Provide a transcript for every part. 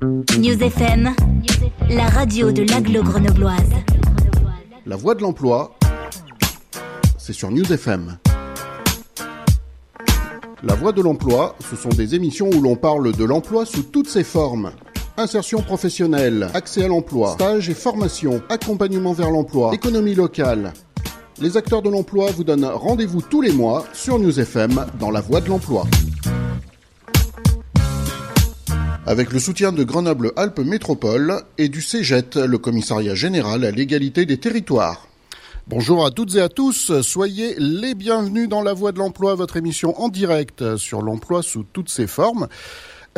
News FM, la radio de l'aglo grenobloise. La voix de l'emploi, c'est sur News FM. La voix de l'emploi, ce sont des émissions où l'on parle de l'emploi sous toutes ses formes. Insertion professionnelle, accès à l'emploi, stage et formation, accompagnement vers l'emploi, économie locale. Les acteurs de l'emploi vous donnent rendez-vous tous les mois sur News FM dans la voie de l'emploi. Avec le soutien de Grenoble-Alpes Métropole et du CEGET, le commissariat général à l'égalité des territoires. Bonjour à toutes et à tous, soyez les bienvenus dans la voie de l'emploi, votre émission en direct sur l'emploi sous toutes ses formes.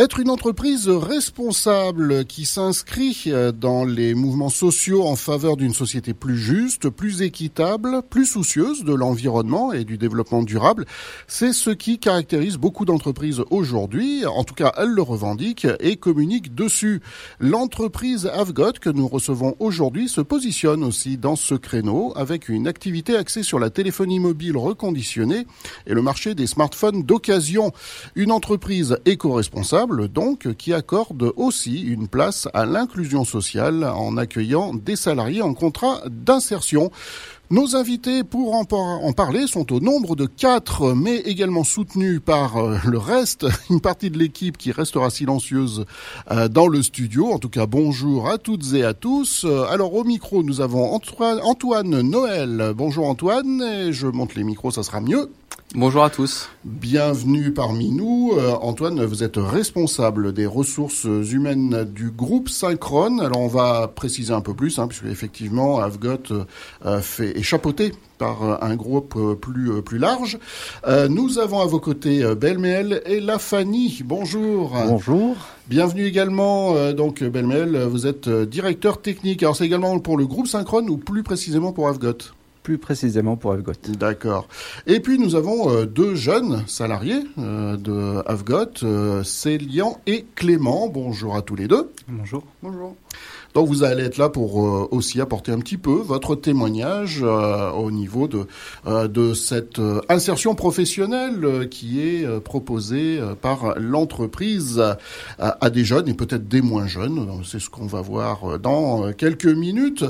Être une entreprise responsable qui s'inscrit euh, dans les mouvements sociaux en faveur d'une société plus juste, plus équitable, plus soucieuse de l'environnement et du développement durable, c'est ce qui caractérise beaucoup d'entreprises aujourd'hui. En tout cas, elles le revendiquent et communiquent dessus. L'entreprise Avgot que nous recevons aujourd'hui se positionne aussi dans ce créneau avec une activité axée sur la téléphonie mobile reconditionnée et le marché des smartphones d'occasion. Une entreprise éco-responsable donc qui accorde aussi une place à l'inclusion sociale en accueillant des salariés en contrat d'insertion. Nos invités pour en, parler sont au nombre de quatre, mais également soutenus par euh, le reste, une partie de l'équipe qui restera silencieuse euh, dans le studio. En tout cas, bonjour à toutes et à tous. Euh, alors au micro, nous avons Antoine Noël. Bonjour Antoine, je monte les micros, ça sera mieux. Bonjour à tous. Bienvenue parmi nous. Euh, Antoine, vous êtes responsable des ressources humaines du groupe Synchrone. Alors on va préciser un peu plus, hein, puisque effectivement Avgot euh, fait, est chapeauté par un groupe plus, plus large. Euh, nous avons à vos côtés Belmel et La Fanny. Bonjour. Bonjour. Bienvenue également, donc Belmel, vous êtes directeur technique. Alors c'est également pour le groupe Synchrone ou plus précisément pour Avgot? Plus précisément pour Avgot. D'accord. Et puis nous avons euh, deux jeunes salariés euh, de Avgot, euh, Célian et Clément. Bonjour à tous les deux. Bonjour. Bonjour. Donc vous allez être là pour euh, aussi apporter un petit peu votre témoignage euh, au niveau de, euh, cette insertion professionnelle qui est proposée par l'entreprise à, des jeunes et peut-être des moins jeunes. C'est ce qu'on va voir dans quelques minutes.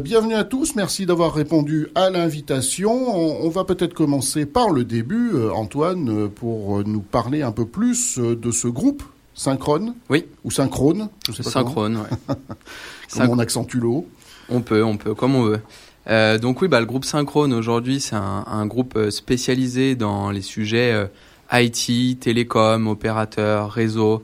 bienvenue à tous, merci d'avoir répondu à l'invitation. On, on, va peut-être commencer par le début, Antoine, pour nous parler un peu plus de ce groupe synchrone Oui. Ou synchrone je sais pas Synchrone, oui. comment on accentue l'eau On peut, on peut, comme on veut. Euh, donc oui, bah, le groupe Synchrone aujourd'hui, c'est un, groupe euh, spécialisé dans les sujets euh, IT, télécom, opérateurs, réseau,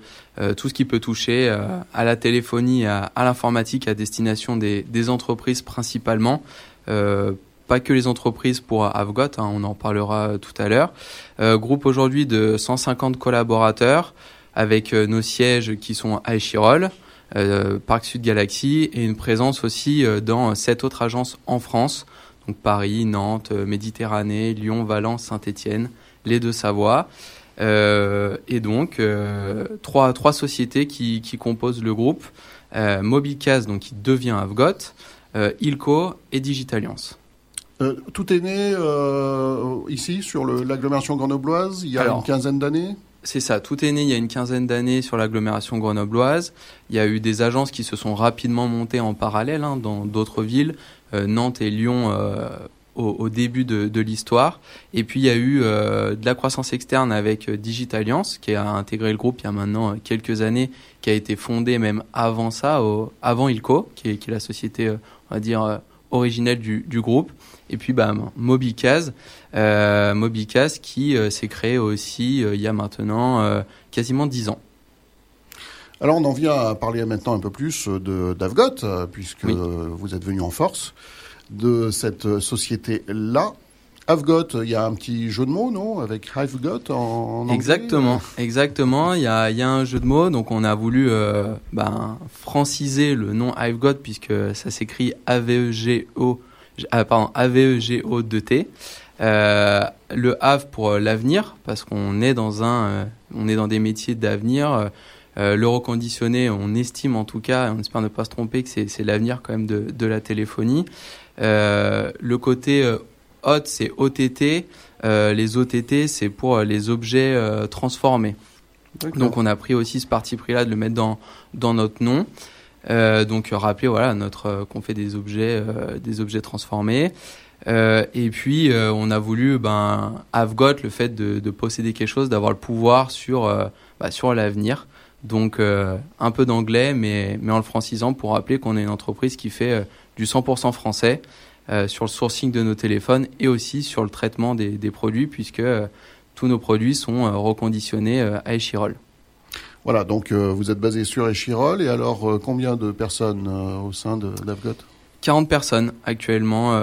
tout ce qui peut toucher à la téléphonie, à, l'informatique à destination des, entreprises principalement. pas que les entreprises pour Avgot, hein, on en parlera tout à l'heure. groupe aujourd'hui de 150 collaborateurs, avec euh, nos sièges qui sont à Échirol, euh, Parc Sud Galaxy et une présence aussi euh, dans sept autres agences en France, donc Paris, Nantes, Méditerranée, Lyon, Valence, Saint-Étienne, les deux Savoie. Euh, et donc trois trois sociétés qui, qui composent le groupe euh, Mobilcast donc qui devient Avgot, Ilco et Digitalliance. tout est né ici sur l'agglomération grenobloise il y a une quinzaine d'années? C'est ça, tout est né il y a une quinzaine d'années sur l'agglomération grenobloise. Il y a eu des agences qui se sont rapidement montées en parallèle hein, dans d'autres villes, euh, Nantes et Lyon euh, au, début de, l'histoire. Et puis il y a eu euh, de la croissance externe avec Digital Alliance, qui a intégré le groupe il y a maintenant quelques années, qui a été fondé même avant ça, avant Ilco, qui est, la société, on va dire, originelle du, du groupe. Et puis bah, Mobicaz, euh, Mobicaz qui euh, s'est créé aussi euh, il y a maintenant euh, quasiment 10 ans. Alors on en vient à parler maintenant un peu plus d'Avgot, puisque vous êtes venu en force de cette société-là. Avgot, il y a un petit jeu de mots, non? Avec Hivegot en, anglais Exactement, exactement. Il y a, y a, un jeu de mots, donc on a voulu ben, franciser le nom Hivegot, puisque ça s'écrit A-V-E-G-O ah, pardon, AVEGO2T. Euh, le Have pour euh, l'avenir, parce qu'on est dans un, euh, on est dans des métiers d'avenir. Euh, le reconditionné, on estime en tout cas, on espère ne pas se tromper, que c'est l'avenir quand même de, de la téléphonie. Euh, le côté hot, c'est OTT. les OTT, c'est pour les objets transformés. Donc on a pris aussi ce parti pris-là de le mettre dans, dans notre nom. Euh, donc rappeler voilà notre qu'on fait des objets des objets transformés et puis on a voulu ben have got le fait de, de posséder quelque chose d'avoir le pouvoir sur bah, sur l'avenir donc un peu d'anglais mais mais en le francisant pour rappeler qu'on est une entreprise qui fait du 100% français euh, sur le sourcing de nos téléphones et aussi sur le traitement des, des produits puisque euh, tous nos produits sont euh, reconditionnés à Echirol. Voilà, donc vous êtes basé sur Echirol et alors combien de personnes au sein d'Avgot 40 personnes actuellement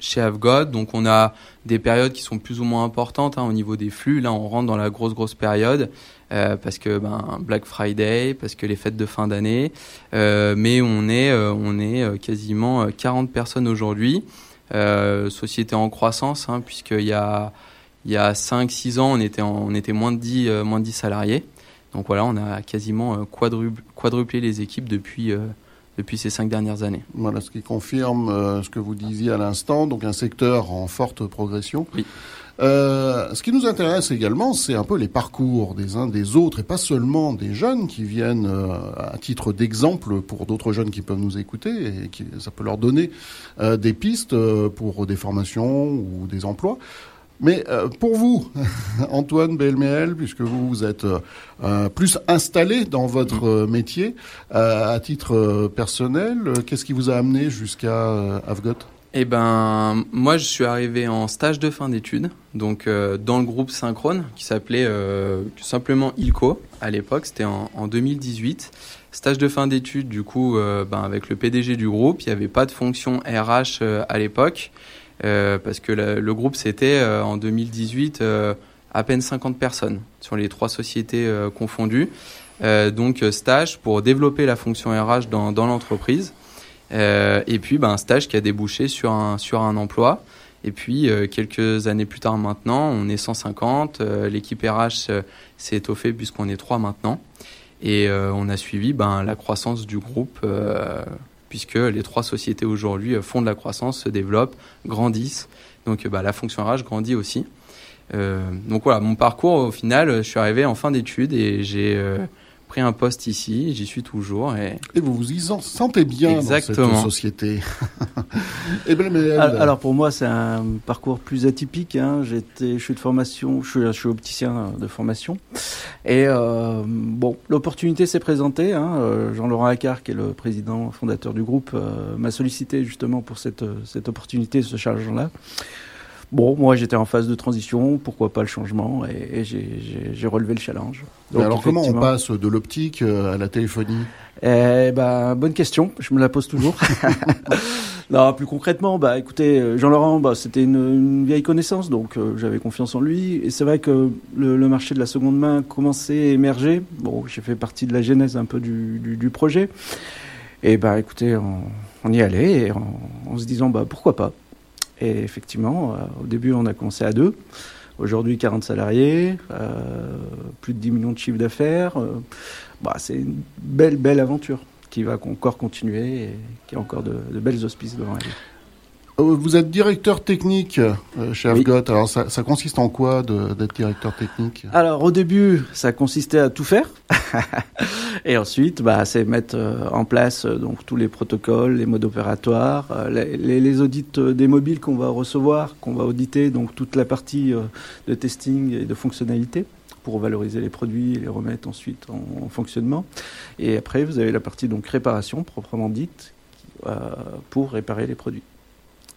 chez Avgot. Donc on a des périodes qui sont plus ou moins importantes hein, au niveau des flux. Là, on rentre dans la grosse grosse période euh, parce que ben Black Friday, parce que les fêtes de fin d'année. Euh, mais on est euh, on est quasiment 40 personnes aujourd'hui. société en croissance hein, puisqu'il y a il y a 5-6 ans, on était on était moins de 10 moins de 10 salariés. Donc voilà, on a quasiment quadruplé les équipes depuis depuis ces cinq dernières années. Voilà, ce qui confirme euh, ce que vous disiez à l'instant, donc un secteur en forte progression. Oui. Euh, ce qui nous intéresse également, c'est un peu les parcours des uns des autres, et pas seulement des jeunes qui viennent euh, à titre d'exemple pour d'autres jeunes qui peuvent nous écouter, et qui, ça peut leur donner euh, des pistes pour des formations ou des emplois. Mais euh, pour vous, Antoine Belméel, puisque vous, vous êtes euh, euh, plus installé dans votre métier, à titre personnel, qu'est-ce qui vous a amené jusqu'à Avgot? Eh ben, moi, je suis arrivé en stage de fin d'études, donc dans le groupe Synchrone, qui s'appelait simplement ILCO à l'époque, c'était en, en, 2018. Stage de fin d'études, du coup, ben, avec le PDG du groupe, il n'y avait pas de fonction RH à l'époque. Euh, parce que le groupe c'était euh, en 2018 euh, à peine 50 personnes sur les trois sociétés confondues. donc stage pour développer la fonction RH dans, dans l'entreprise. et puis ben, stage qui a débouché sur un, sur un emploi. Et puis quelques années plus tard maintenant, on est 150. L'équipe RH s'est étoffée puisqu'on est trois maintenant. Et on a suivi ben, la croissance du groupe puisque les trois sociétés aujourd'hui euh, font de la croissance, se développent, grandissent. Donc bah, la fonction RH grandit aussi. Euh, donc voilà, mon parcours au final, je suis arrivé en fin d'études et j'ai euh, pris un poste ici, j'y suis toujours. Et, et vous vous y sentez bien Exactement. dans cette société. et ben, alors, pour moi, c'est un parcours plus atypique. Hein. J'étais, je suis de formation, je suis, je suis opticien de formation. Et euh, bon, l'opportunité s'est présentée. Hein. Euh, Jean-Laurent Accard, qui est le président fondateur du groupe, euh, m'a sollicité justement pour cette, cette opportunité, ce chargement-là. Bon, moi j'étais en phase de transition, pourquoi pas le changement, et, j'ai relevé le challenge. alors comment on passe de l'optique euh, à la téléphonie Eh ben, bonne question, je me la pose toujours. non, plus concrètement, bah écoutez, euh, Jean-Laurent, bah, c'était une, vieille connaissance, donc euh, j'avais confiance en lui, et c'est vrai que le, marché de la seconde main commençait à émerger. Bon, j'ai fait partie de la genèse un peu du, projet. Et bah écoutez, on, y allait, en, en se disant, bah pourquoi pas et effectivement, euh, au début, on a commencé à deux. Aujourd'hui, 40 salariés, euh, plus de 10 millions de chiffres d'affaires. Euh, bah, c'est une belle, belle aventure qui va encore continuer et qui a encore de, belles auspices devant elle. Vous êtes directeur technique chez Avgot. Alors, ça, ça, consiste en quoi d'être directeur technique? Alors, au début, ça consistait à tout faire. Et ensuite, bah, c'est mettre euh, en place euh, donc tous les protocoles, les modes opératoires, euh, les, les, audits des mobiles qu'on va recevoir, qu'on va auditer, donc toute la partie de testing et de fonctionnalité pour valoriser les produits et les remettre ensuite en, fonctionnement. Et après, vous avez la partie donc réparation proprement dite pour réparer les produits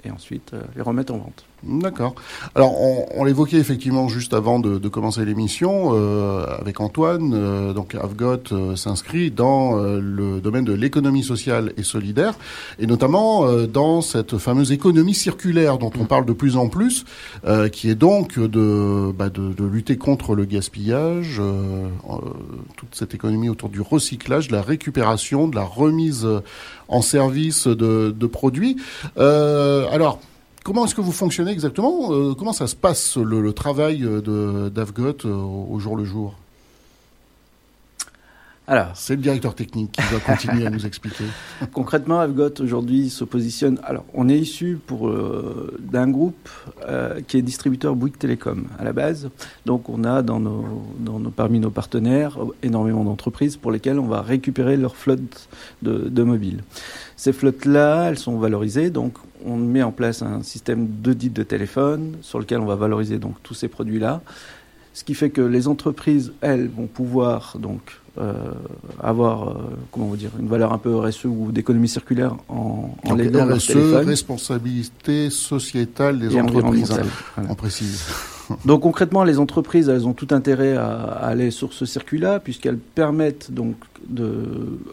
et ensuite les remettre en vente. D'accord. Alors, on, l'évoquait effectivement juste avant de, commencer l'émission euh, avec Antoine. Euh, donc, Avgot euh, s'inscrit dans le domaine de l'économie sociale et solidaire, et notamment dans cette fameuse économie circulaire dont on parle de plus en plus, qui est donc de, bah, de, lutter contre le gaspillage, toute cette économie autour du recyclage, de la récupération, de la remise en service de, de produits. alors Comment est-ce que vous fonctionnez exactement? Euh, Comment ça se passe le, travail d'Avgot euh, au jour le jour? Alors, c'est le directeur technique qui doit continuer à nous expliquer. Concrètement, Avgot aujourd'hui se positionne. Alors, on est issu pour euh, d'un groupe euh, qui est distributeur Bouygues Télécom à la base. Donc, on a dans nos, dans nos, parmi nos partenaires énormément d'entreprises pour lesquelles on va récupérer leur flotte de, de mobiles. Ces flottes-là, elles sont valorisées. Donc, on met en place un système d'audit de téléphone sur lequel on va valoriser donc tous ces produits-là. Ce qui fait que les entreprises, elles, vont pouvoir donc euh, avoir, euh, comment vous dire, une valeur un peu RSE ou d'économie circulaire en, en les RSE, responsabilité sociétale des entreprises, hein, on précise. Donc concrètement, les entreprises, elles ont tout intérêt à, aller sur ce circuit-là, puisqu'elles permettent donc, de,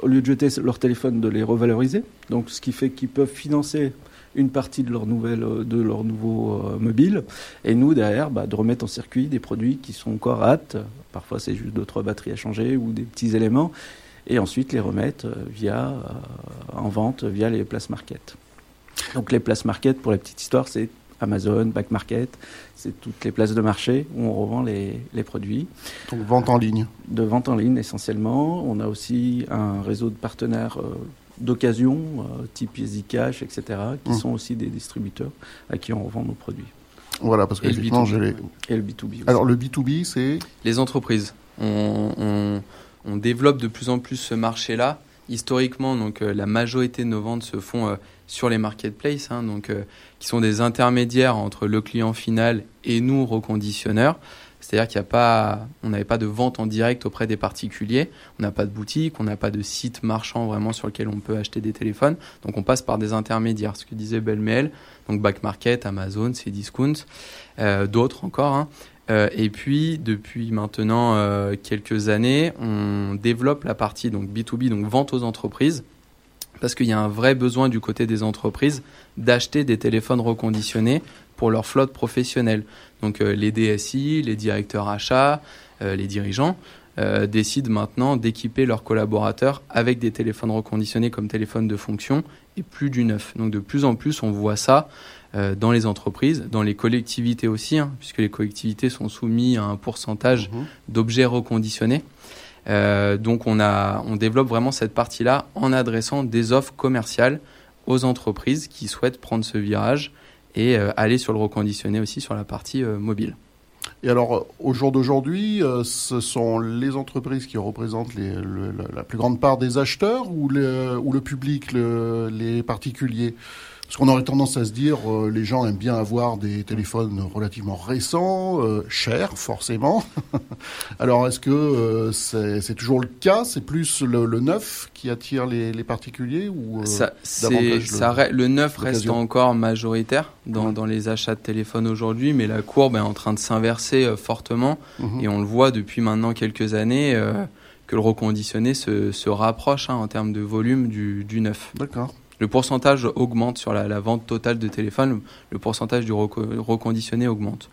au lieu de jeter leur téléphone, de les revaloriser. Donc ce qui fait qu'ils peuvent financer une partie de leur, nouvelle, de leur nouveau euh, mobile. Et nous, derrière, bah, de remettre en circuit des produits qui sont encore aptes. Parfois, c'est juste deux, trois batteries à changer ou des petits éléments. Et ensuite, les remettre euh, via, euh, en vente via les places market. Donc, les places market, pour la petite histoire, c'est Amazon, Back Market, c'est toutes les places de marché où on revend les, les, produits. Donc vente en ligne De vente en ligne essentiellement. On a aussi un réseau de partenaires d'occasion, euh, type EasyCash, etc., qui hum. sont aussi des distributeurs à qui on revend nos produits. Voilà, parce que effectivement, je les... Et le B2B. Alors le B2B, c'est Les entreprises. On, on, développe de plus en plus ce marché-là. Historiquement, donc euh, la majorité de nos ventes se font euh, sur les marketplaces, hein, donc qui sont des intermédiaires entre le client final et nous reconditionneurs. C'est-à-dire qu'il n'y a pas, on n'avait pas de vente en direct auprès des particuliers, on n'a pas de boutique, on n'a pas de site marchand vraiment sur lequel on peut acheter des téléphones. Donc on passe par des intermédiaires, ce que disait Belmel, donc Back Market, Amazon, Cdiscount, euh, d'autres encore. Hein. Euh, et puis depuis maintenant euh, quelques années, on développe la partie donc B2B, donc vente aux entreprises parce qu'il y a un vrai besoin du côté des entreprises d'acheter des téléphones reconditionnés pour leur flotte professionnelle. Donc euh, les DSI, les directeurs achats, euh, les dirigeants euh, décident maintenant d'équiper leurs collaborateurs avec des téléphones reconditionnés comme téléphone de fonction et plus du neuf. Donc de plus en plus, on voit ça dans les entreprises, dans les collectivités aussi, hein, puisque les collectivités sont soumises à un pourcentage mmh. d'objets reconditionnés. donc on, a, on développe vraiment cette partie-là en adressant des offres commerciales aux entreprises qui souhaitent prendre ce virage et euh, aller sur le reconditionné aussi sur la partie euh, mobile. Et alors, au jour d'aujourd'hui, euh, ce sont les entreprises qui représentent la plus grande part des acheteurs ou le public, les particuliers? Parce qu'on aurait tendance à se dire, euh, les gens aiment bien avoir des téléphones relativement récents, euh, chers forcément. Alors est-ce que euh, c'est toujours le cas? C'est plus le, neuf qui attire les, particuliers ou ça, le, le neuf reste encore majoritaire dans, dans, les achats de téléphones aujourd'hui, mais la courbe est en train de s'inverser fortement mhm. et on le voit depuis maintenant quelques années que le reconditionné se, se rapproche hein, en termes de volume du, du neuf. D'accord le pourcentage augmente sur la, vente totale de téléphone, le pourcentage du reconditionné augmente.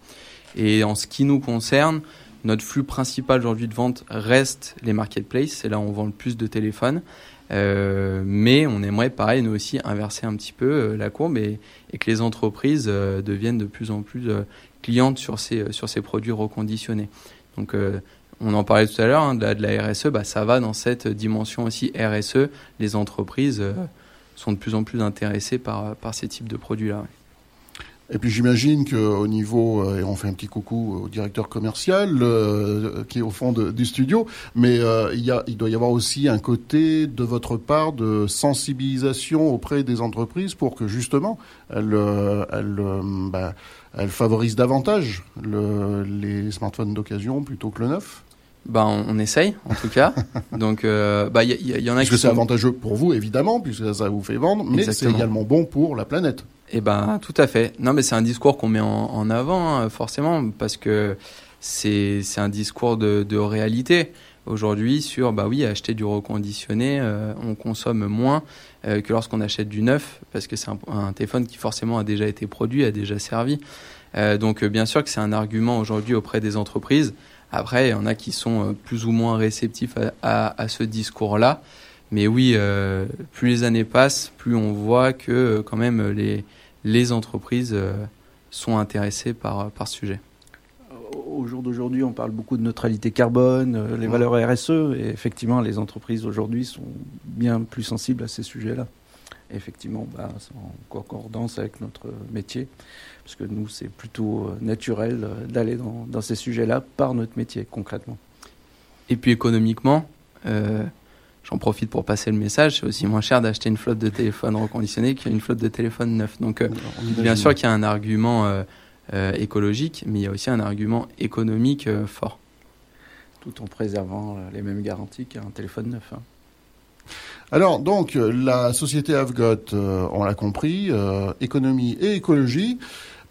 Et en ce qui nous concerne, notre flux principal aujourd'hui de vente reste les marketplaces, c'est là où on vend le plus de téléphones. Euh, mais on aimerait, pareil, nous aussi, inverser un petit peu euh, la courbe et, que les entreprises euh, deviennent de plus en plus clientes sur ces, produits reconditionnés. Donc, on en parlait tout à l'heure, hein, de, la, RSE, bah, ça va dans cette dimension aussi RSE. Les entreprises sont de plus en plus intéressés par, par ces types de produits-là. Et puis j'imagine qu'au niveau, euh, et on fait un petit coucou au directeur commercial euh, qui est au fond du studio, mais euh, il, y a, il doit y avoir aussi un côté de votre part de sensibilisation auprès des entreprises pour que justement elles, bah, elles favorisent davantage le, les smartphones d'occasion plutôt que le neuf. Bah, on, essaye, en tout cas. Donc, euh, bah, il y, en a Parce que c'est avantageux pour vous, évidemment, puisque ça vous fait vendre, mais c'est également bon pour la planète. Eh ben, tout à fait. Non, mais c'est un discours qu'on met en, avant, hein, forcément, parce que c'est un discours de, de réalité. Aujourd'hui, sur, bah oui, acheter du reconditionné, euh, on consomme moins euh, que lorsqu'on achète du neuf, parce que c'est un, un, téléphone qui forcément a déjà été produit, a déjà servi. donc, bien sûr que c'est un argument aujourd'hui auprès des entreprises. Après, il y en a qui sont euh, plus ou moins réceptifs à, ce discours-là. Mais oui, euh, plus les années passent, plus on voit que euh, quand même les, les entreprises sont intéressées par, par ce sujet. au jour d'aujourd'hui, on parle beaucoup de neutralité carbone, les valeurs RSE, et effectivement, les entreprises aujourd'hui sont bien plus sensibles à ces sujets-là. Effectivement, bah, c'est en concordance avec notre métier, parce que nous, c'est plutôt naturel d'aller dans, dans, ces sujets-là par notre métier, concrètement. Et puis économiquement, euh, j'en profite pour passer le message, c'est aussi moins cher d'acheter une flotte de téléphones reconditionnés qu'une flotte de téléphones neufs. Donc, euh, bien sûr qu'il y a un argument euh, écologique, mais il y a aussi un argument économique fort. Tout en préservant les mêmes garanties qu'un téléphone neuf. Hein. Alors, donc, la société Avgot, on l'a compris, économie et écologie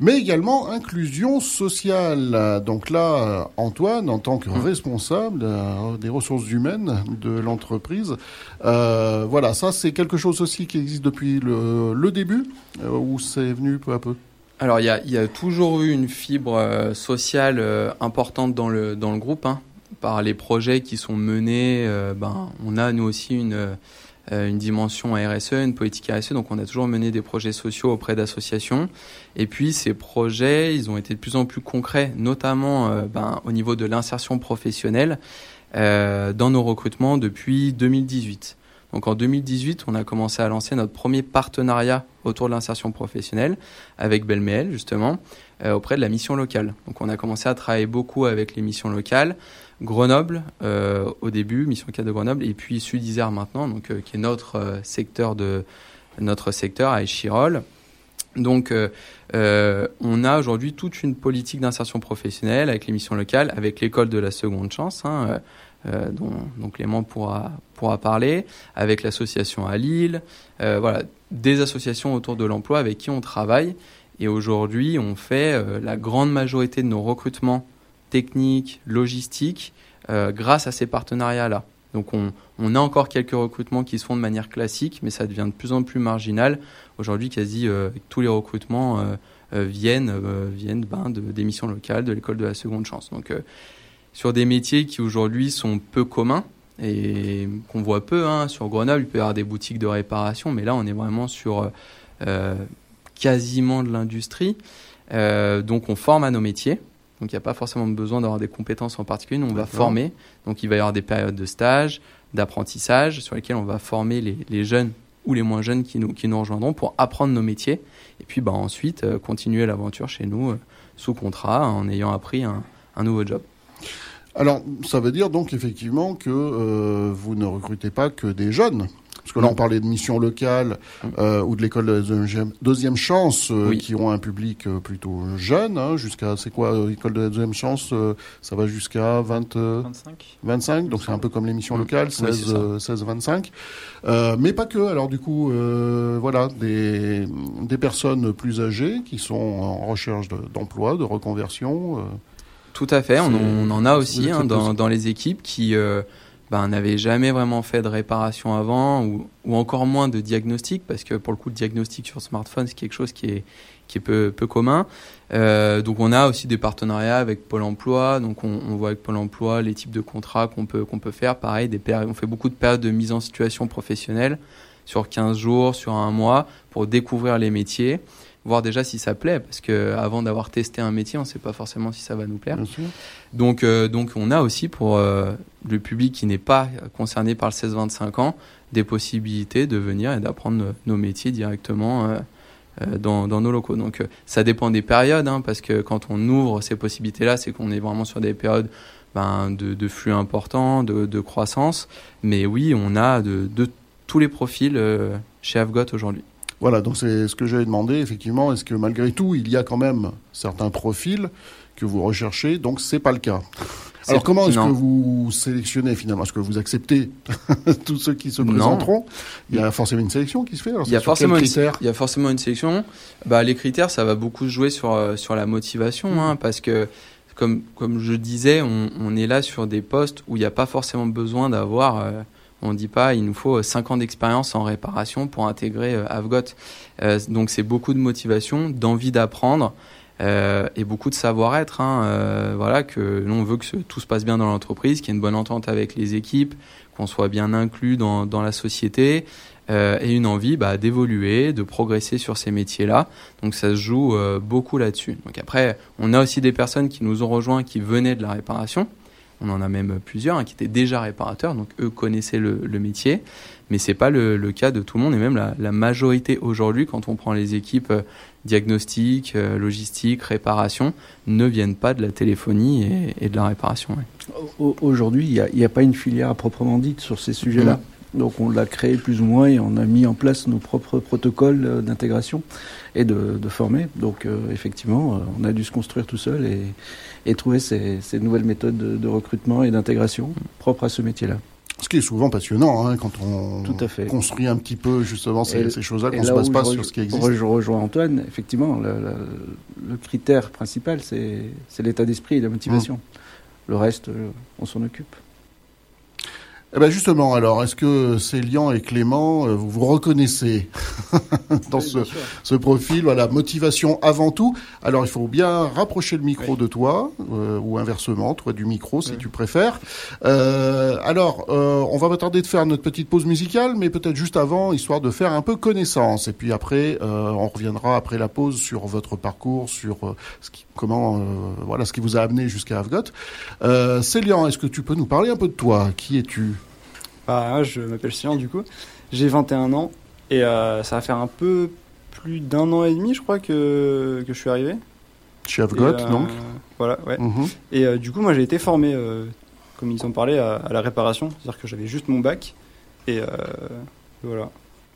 mais également inclusion sociale. Donc là, Antoine, en tant que mmh. responsable euh, des ressources humaines de l'entreprise, euh, voilà, ça c'est quelque chose aussi qui existe depuis le, début, euh, ou c'est venu peu à peu? Alors il y a, toujours eu une fibre sociale importante dans le, dans le groupe. Hein. Par les projets qui sont menés, ben, on a nous aussi une euh, une dimension RSE, une politique RSE. Donc on a toujours mené des projets sociaux auprès d'associations. Et puis ces projets, ils ont été de plus en plus concrets, notamment euh, ben, au niveau de l'insertion professionnelle euh, dans nos recrutements depuis 2018. Donc en 2018, on a commencé à lancer notre premier partenariat autour de l'insertion professionnelle avec Belmeel justement auprès de la mission locale. Donc on a commencé à travailler beaucoup avec les missions locales, Grenoble euh, au début, mission 4 de Grenoble, et puis Sud Isère maintenant, donc euh, qui est notre euh, secteur de notre secteur à Échirol. Donc, on a aujourd'hui toute une politique d'insertion professionnelle avec les missions locales, avec l'école de la seconde chance, hein, dont, dont, Clément pourra, pourra parler, avec l'association à Lille, voilà, des associations autour de l'emploi avec qui on travaille. Et aujourd'hui, on fait la grande majorité de nos recrutements technique, logistique, euh, grâce à ces partenariats-là. Donc on, a encore quelques recrutements qui se font de manière classique, mais ça devient de plus en plus marginal. Aujourd'hui, quasi euh, tous les recrutements euh, viennent, viennent ben, de, des missions locales, de l'école de la seconde chance. Donc sur des métiers qui aujourd'hui sont peu communs et qu'on voit peu, hein, sur Grenoble, il peut y avoir des boutiques de réparation, mais là on est vraiment sur quasiment de l'industrie. donc on forme à nos métiers. Donc il n'y a pas forcément besoin d'avoir des compétences en particulier. Nous, on va former. Donc il va y avoir des périodes de stage, d'apprentissage sur lesquelles on va former les, jeunes ou les moins jeunes qui nous, qui nous rejoindront pour apprendre nos métiers. Et puis bah, ensuite, euh, continuer l'aventure chez nous euh, sous contrat en ayant appris un, nouveau job. Alors, ça veut dire donc effectivement que euh, vous ne recrutez pas que des jeunes parce que là, on parlait de missions locales mm. euh, ou de l'école de la deuxième, chance, euh, qui ont un public euh, plutôt jeune. Hein, jusqu'à, c'est quoi, l'école de la deuxième chance Ça va jusqu'à 20, 25. 25, donc c'est un peu comme les missions mm. locales, 16, 16 25. mais pas que. Alors du coup, voilà, des, des personnes plus âgées qui sont en recherche d'emploi, de, reconversion. Tout à fait. On, en a aussi hein, dans, dans, les équipes qui ben, n'avait jamais vraiment fait de réparation avant ou, ou, encore moins de diagnostic parce que pour le coup le diagnostic sur smartphone c'est quelque chose qui est qui est peu, peu commun. Euh, donc on a aussi des partenariats avec Pôle Emploi. Donc on, voit avec Pôle Emploi les types de contrats qu'on peut peut faire. Pareil, des on fait beaucoup de périodes de mise en situation professionnelle sur 15 jours, sur un mois pour découvrir les métiers voir déjà si ça plaît, parce que avant d'avoir testé un métier, on ne sait pas forcément si ça va nous plaire. Donc, euh, donc on a aussi pour euh, le public qui n'est pas concerné par le 16-25 ans des possibilités de venir et d'apprendre nos métiers directement euh, dans, dans, nos locaux. Donc ça dépend des périodes, hein, parce que quand on ouvre ces possibilités-là, c'est qu'on est vraiment sur des périodes ben, de, de, flux importants, de, de, croissance. Mais oui, on a de, de tous les profils chez Avgot aujourd'hui. Voilà, donc c'est ce que j'avais demandé, effectivement. Est-ce que malgré tout, il y a quand même certains profils que vous recherchez? Donc, c'est pas le cas. Alors, comment est-ce que vous sélectionnez finalement? Est-ce que vous acceptez tous ceux qui se présenteront? Il y a forcément une sélection qui se fait. il, y a forcément une, il y a forcément une sélection. Bah, les critères, ça va beaucoup jouer sur, euh, sur la motivation, hein, parce que comme, comme je disais, on, on, est là sur des postes où il n'y a pas forcément besoin d'avoir euh, on ne dit pas il nous faut 5 ans d'expérience en réparation pour intégrer euh, Avgot. Euh, donc c'est beaucoup de motivation, d'envie d'apprendre. et beaucoup de savoir-être. Hein, voilà, que nous on veut que tout se passe bien dans l'entreprise, qu'il y ait une bonne entente avec les équipes, qu'on soit bien inclus dans, dans la société. et une envie bah, d'évoluer, de progresser sur ces métiers-là. Donc ça se joue beaucoup là-dessus. Donc après, on a aussi des personnes qui nous ont rejoints qui venaient de la réparation. On en a même plusieurs hein, qui étaient déjà réparateurs, donc eux connaissaient le, métier. Mais c'est pas le, cas de tout le monde et même la, majorité aujourd'hui, quand on prend les équipes euh, diagnostiques, euh, logistiques, réparation, ne viennent pas de la téléphonie et, de la réparation. Aujourd'hui, il n'y a, pas une filière à proprement dite sur ces sujets-là? Donc on l'a créé plus ou moins et on a mis en place nos propres protocoles euh, d'intégration et de, former. Donc effectivement, on a dû se construire tout seul et, et trouver ces, nouvelles méthodes de, recrutement et d'intégration propres à ce métier-là. Ce qui est souvent passionnant hein, quand on construit un petit peu justement ces, choses-là, qu'on ne se base pas sur ce qui existe. Je rejoins Antoine, effectivement, le, critère principal, c'est l'état d'esprit et la motivation. Mmh. Le reste, euh, on s'en occupe. Eh ben justement, alors, est-ce que Célian et Clément, euh, vous vous reconnaissez dans ce, ce, profil Voilà, motivation avant tout. Alors, il faut bien rapprocher le micro de toi, euh, ou inversement, toi du micro, si tu préfères. Euh, alors, euh, on va pas tarder de faire notre petite pause musicale, mais peut-être juste avant, histoire de faire un peu connaissance. Et puis après, on reviendra après la pause sur votre parcours, sur ce qui, comment, voilà, ce qui vous a amené jusqu'à Avgot. Célian, est-ce que tu peux nous parler un peu de toi? Qui es-tu? Bah, je m'appelle Célian du coup. J'ai 21 ans et euh, ça va faire un peu plus d'un an et demi, je crois, que, que je suis arrivé. Chez Avgot, euh, donc Voilà, ouais. Mhm. Et euh, du coup, moi, j'ai été formé, comme ils ont parlé, à, la réparation. C'est-à-dire que j'avais juste mon bac. Et voilà.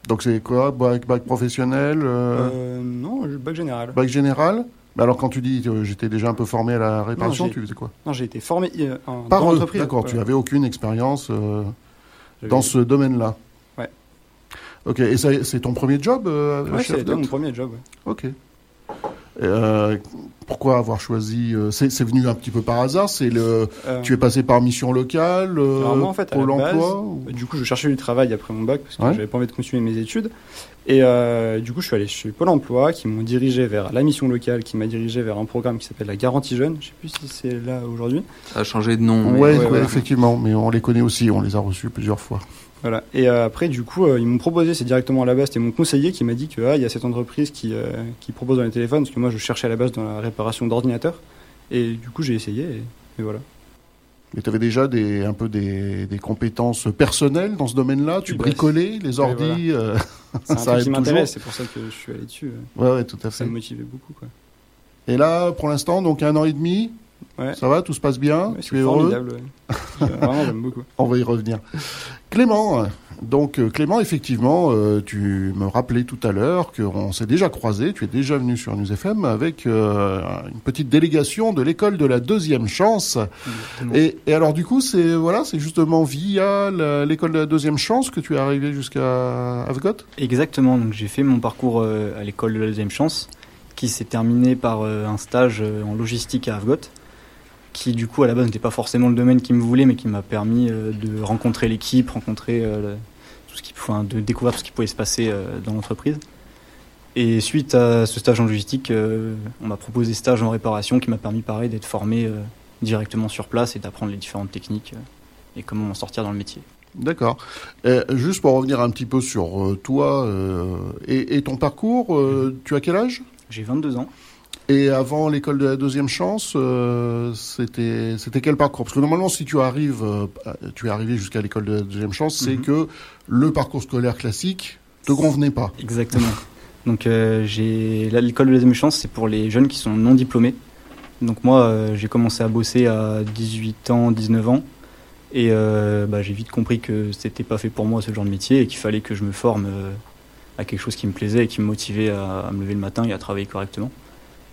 Donc, c'est quoi bac, bac professionnel Non, bac général. Bac général mais alors, quand tu dis que j'étais déjà un peu formé à la réparation, tu faisais quoi Non, j'ai été formé en Par entreprise. D'accord, tu avais aucune expérience dans ce domaine-là. Ouais. Ok, et c'est ton premier job euh, Ouais, c'est mon premier job. Ouais. Ok. Euh, pourquoi avoir choisi euh, C'est venu un petit peu par hasard. C'est le. Euh, tu es passé par mission locale, moi, en fait, Pôle emploi. Du coup, je cherchais du travail après mon bac parce que j'avais pas envie de continuer mes études. Et du coup, je suis allé chez Pôle Emploi, qui m'ont dirigé vers la mission locale, qui m'a dirigé vers un programme qui s'appelle la Garantie Jeune. Je sais plus si c'est là aujourd'hui. Ça a changé de nom. Oui, ouais, effectivement, mais on les connaît aussi. On les a reçus plusieurs fois. Voilà. Et euh, après, du coup, euh, ils m'ont proposé, c'est directement à la base, c'était mon conseiller qui m'a dit que ah, il y a cette entreprise qui, euh, qui propose dans les téléphones, parce que moi je cherchais à la base dans la réparation d'ordinateurs. Et du coup, j'ai essayé, et, voilà. Mais tu avais déjà des, un peu des, des compétences personnelles dans ce domaine-là? Tu bricolais les ordis C'est un qui m'intéresse, c'est pour ça que je suis allé dessus. Ouais, ouais, tout à fait. Ça me motivait beaucoup. Quoi. Et là, pour l'instant, donc un an et demi, ça va, tout se passe bien Tu es heureux Vraiment, j'aime beaucoup. On va y revenir. Clément, donc euh, Clément, effectivement, euh, tu me rappelais tout à l'heure qu'on s'est déjà croisé, tu es déjà venu sur News FM avec euh, une petite délégation de l'école de la deuxième chance. Et, alors du coup, c'est voilà, c'est justement via l'école de la deuxième chance que tu es arrivé jusqu'à Avgot Exactement, donc j'ai fait mon parcours à l'école de la deuxième chance qui s'est terminé par un stage en logistique à Avgot qui du coup à la base n'était pas forcément le domaine qui me voulait, mais qui m'a permis euh, de rencontrer l'équipe, rencontrer euh, tout ce qui, enfin, de découvrir tout ce qui pouvait se passer euh, dans l'entreprise. Et suite à ce stage en logistique, on m'a proposé stage en réparation qui m'a permis pareil d'être formé directement sur place et d'apprendre les différentes techniques et comment m'en sortir dans le métier. D'accord. juste pour revenir un petit peu sur toi et, ton parcours, tu as quel âge? J'ai 22 ans. Et avant l'école de la deuxième chance, euh, c'était c'était quel parcours? Parce que normalement, si tu arrives, euh, tu es arrivé jusqu'à l'école de la deuxième chance, c'est mhm. que le parcours scolaire classique te convenait pas. Exactement. Donc euh, j'ai l'école de la deuxième chance, c'est pour les jeunes qui sont non diplômés. Donc moi, j'ai commencé à bosser à 18 ans, 19 ans, et bah, j'ai vite compris que c'était pas fait pour moi ce genre de métier et qu'il fallait que je me forme à quelque chose qui me plaisait et qui me motivait à me lever le matin et à travailler correctement.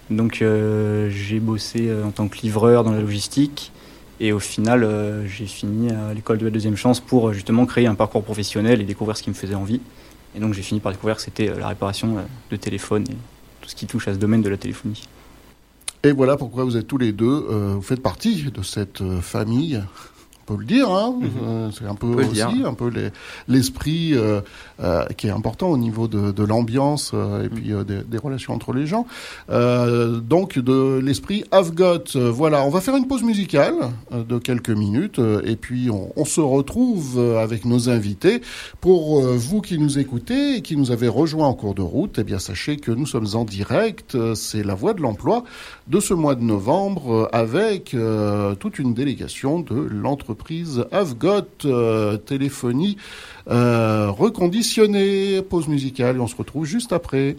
Donc euh, j'ai bossé euh, en tant que livreur dans la logistique et au final euh, j'ai fini à l'école de la deuxième chance pour justement créer un parcours professionnel et découvrir ce qui me faisait envie. Et donc j'ai fini par découvrir que c'était la réparation de téléphone et tout ce qui touche à ce domaine de la téléphonie. Et voilà pourquoi vous êtes tous les deux, vous faites partie de cette famille peut le dire. Hein. Mhm. Euh, c'est un peu aussi dire. un peu les- l'esprit euh, euh, qui est important au niveau de, de l'ambiance euh, et puis euh, des, des relations entre les gens. Euh, donc de l'esprit I've got. Euh, voilà, on va faire une pause musicale euh, de quelques minutes euh, et puis on, on se retrouve euh, avec nos invités. Pour euh, vous qui nous écoutez et qui nous avez rejoints en cours de route, eh bien sachez que nous sommes en direct. Euh, C'est la voie de l'emploi de ce mois de novembre euh, avec euh, toute une délégation de l'entreprise Avgot euh, Téléphonie euh, reconditionnée. Pause musicale et on se retrouve juste après.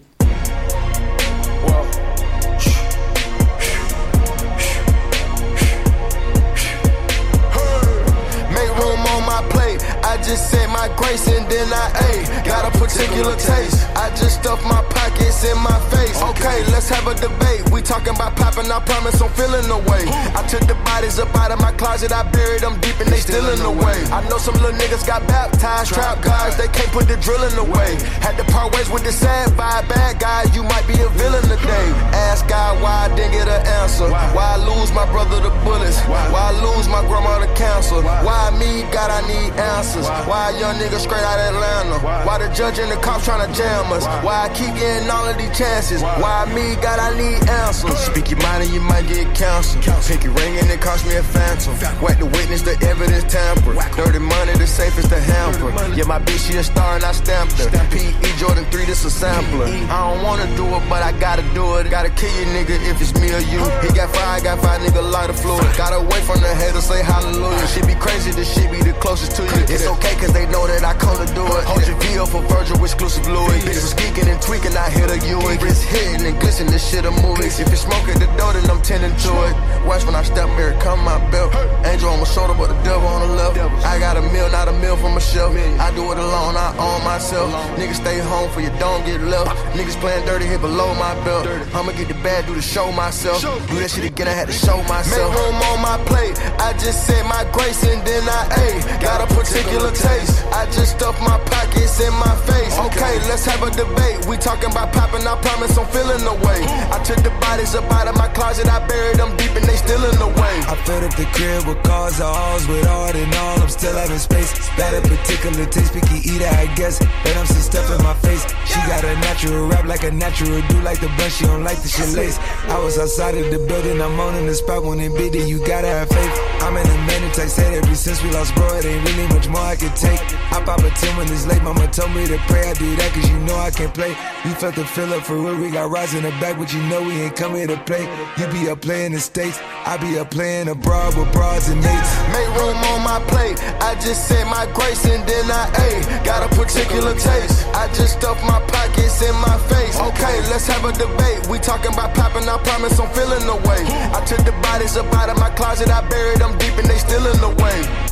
Just said my grace and then I ate. Got a particular taste. I just stuffed my pockets in my face. Okay, let's have a debate. We talking about popping, I promise I'm feeling the way. I took the bodies up out of my closet, I buried them deep and they still in the way. I know some little niggas got baptized, trap guys, they can't put the drilling away. Had to part ways with the sad vibe, bad guy, you might be a villain today. Ask God why I didn't get an answer. Why I lose my brother to bullets? Why I lose my grandma to cancer? Why me, God, I need answers. Why a young nigga straight out Atlanta? Why the judge and the cops trying to jam us? Why I keep getting all of these chances? Why me, God, I need answers. Speak your and you might get canceled. Pinky ring and it cost me a phantom. Whack the witness, the evidence tampered. Dirty money, the safest to hamper. Yeah, my bitch, she a star and I stamped her. P.E. Jordan 3, this a sampler. I don't wanna do it, but I gotta do it. Gotta kill you, nigga, if it's me or you. He got five, got five, nigga, lighter fluid. Got away from the haters, say hallelujah. Shit be crazy, this shit be the closest to you. It's okay, cause they know that I come to do it. Hold your VO for Virgil, exclusive Louis. Bitches geeking and tweaking, I hit a Ewing. Wrist hitting and glisten, this shit a movie. If smoke at the door, then I'm tending to it. Watch when I step here, come my belt. Angel on my shoulder, but the devil on the left. I got a meal, not a meal from a shelf. I do it alone, I own myself. Niggas stay home for you, don't get left. Niggas playing dirty here below my belt. I'ma get the bad, do the show myself. Do that shit again, I had to show myself. Make room on my plate. I just said my grace and then I ate. Got a particular taste. I just stuffed my pockets in my face. Okay, let's have a debate. We talking about popping, I promise I'm feeling the way. I took the bodies up out of my closet, I buried them deep and they still in the way. I filled up the crib with cars, halls with art and all. I'm still having space. Got a particular taste, picky eater, I guess. But I'm some stuff in my face. She got a natural rap like a natural do like the blunt. She don't like the shit lace. I was outside of the building, I'm on the spot when it big, then you gotta have faith. I'm in the minute, I said ever since we lost bro, it ain't really much more I can take. I pop a 10 when it's late, mama told me to pray. I do that cause you know I can play. You felt the fill up for real, we got rise in the back, but you know we ain't come here to play. You be up playing the States, I be up playing abroad with bras and mates. Make room on my plate. I just said my grace and then I ate. Got a particular taste. I just stuffed my pockets in my face. Okay, let's have a debate. We talking about popping, I promise I'm feeling the way. I took the bodies up out of my closet, I buried them deep and they still in the way.